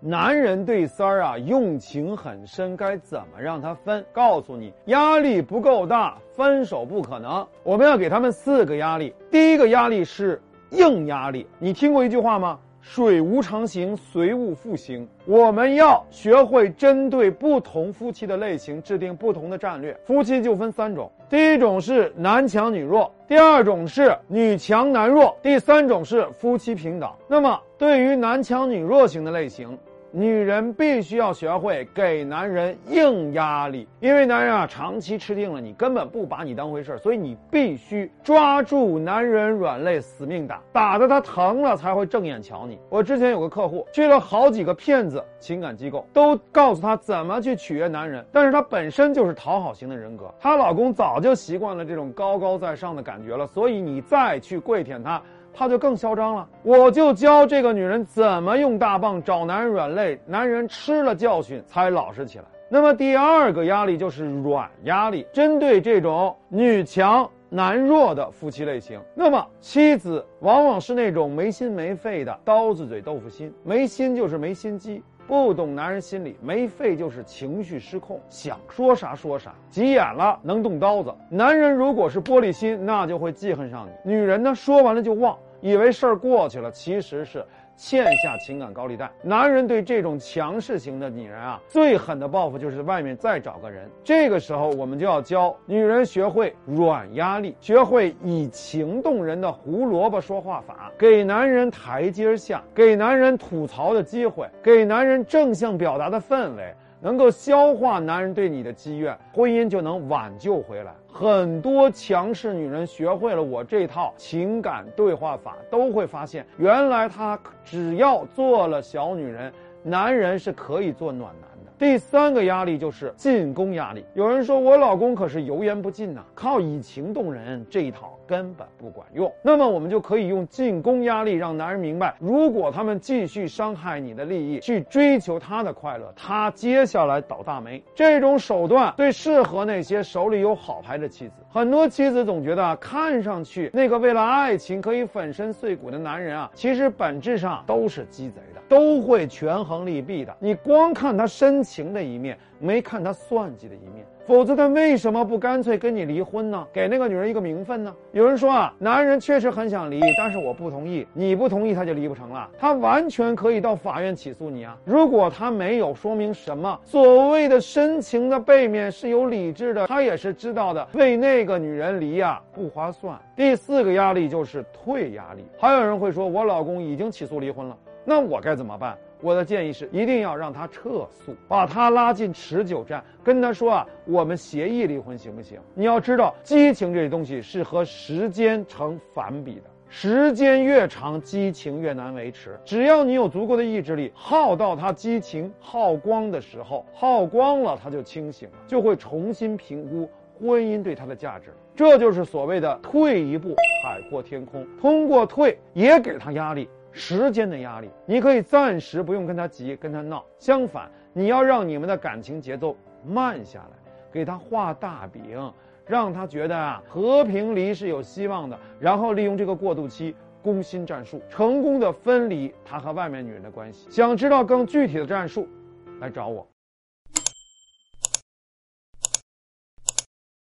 男人对三儿啊用情很深，该怎么让他分？告诉你，压力不够大，分手不可能。我们要给他们四个压力。第一个压力是硬压力。你听过一句话吗？水无常形，随物复形。我们要学会针对不同夫妻的类型制定不同的战略。夫妻就分三种：第一种是男强女弱，第二种是女强男弱，第三种是夫妻平等。那么，对于男强女弱型的类型，女人必须要学会给男人硬压力，因为男人啊长期吃定了你，根本不把你当回事儿所以你必须抓住男人软肋，死命打，打得他疼了才会正眼瞧你。我之前有个客户去了好几个骗子情感机构，都告诉他怎么去取悦男人，但是她本身就是讨好型的人格，她老公早就习惯了这种高高在上的感觉了，所以你再去跪舔他。他就更嚣张了，我就教这个女人怎么用大棒找男人软肋，男人吃了教训才老实起来。那么第二个压力就是软压力，针对这种女强男弱的夫妻类型，那么妻子往往是那种没心没肺的刀子嘴豆腐心，没心就是没心机，不懂男人心理，没肺就是情绪失控，想说啥说啥，急眼了能动刀子。男人如果是玻璃心，那就会记恨上你；女人呢，说完了就忘。以为事儿过去了，其实是欠下情感高利贷。男人对这种强势型的女人啊，最狠的报复就是外面再找个人。这个时候，我们就要教女人学会软压力，学会以情动人的胡萝卜说话法，给男人台阶下，给男人吐槽的机会，给男人正向表达的氛围。能够消化男人对你的积怨，婚姻就能挽救回来。很多强势女人学会了我这套情感对话法，都会发现，原来她只要做了小女人，男人是可以做暖男的。第三个压力就是进攻压力。有人说我老公可是油盐不进呐，靠以情动人这一套根本不管用。那么我们就可以用进攻压力让男人明白，如果他们继续伤害你的利益，去追求他的快乐，他接下来倒大霉。这种手段最适合那些手里有好牌的妻子。很多妻子总觉得看上去那个为了爱情可以粉身碎骨的男人啊，其实本质上都是鸡贼的，都会权衡利弊的。你光看他深。情的一面，没看他算计的一面，否则他为什么不干脆跟你离婚呢？给那个女人一个名分呢？有人说啊，男人确实很想离，但是我不同意，你不同意他就离不成了。他完全可以到法院起诉你啊！如果他没有说明什么所谓的深情的背面是有理智的，他也是知道的，为那个女人离呀不划算。第四个压力就是退压力。还有人会说，我老公已经起诉离婚了，那我该怎么办？我的建议是，一定要让他撤诉，把他拉进持久战，跟他说啊，我们协议离婚行不行？你要知道，激情这东西是和时间成反比的，时间越长，激情越难维持。只要你有足够的意志力，耗到他激情耗光的时候，耗光了他就清醒了，就会重新评估婚姻对他的价值。这就是所谓的退一步海阔天空。通过退，也给他压力。时间的压力，你可以暂时不用跟他急，跟他闹。相反，你要让你们的感情节奏慢下来，给他画大饼，让他觉得啊和平离是有希望的。然后利用这个过渡期攻心战术，成功的分离他和外面女人的关系。想知道更具体的战术，来找我。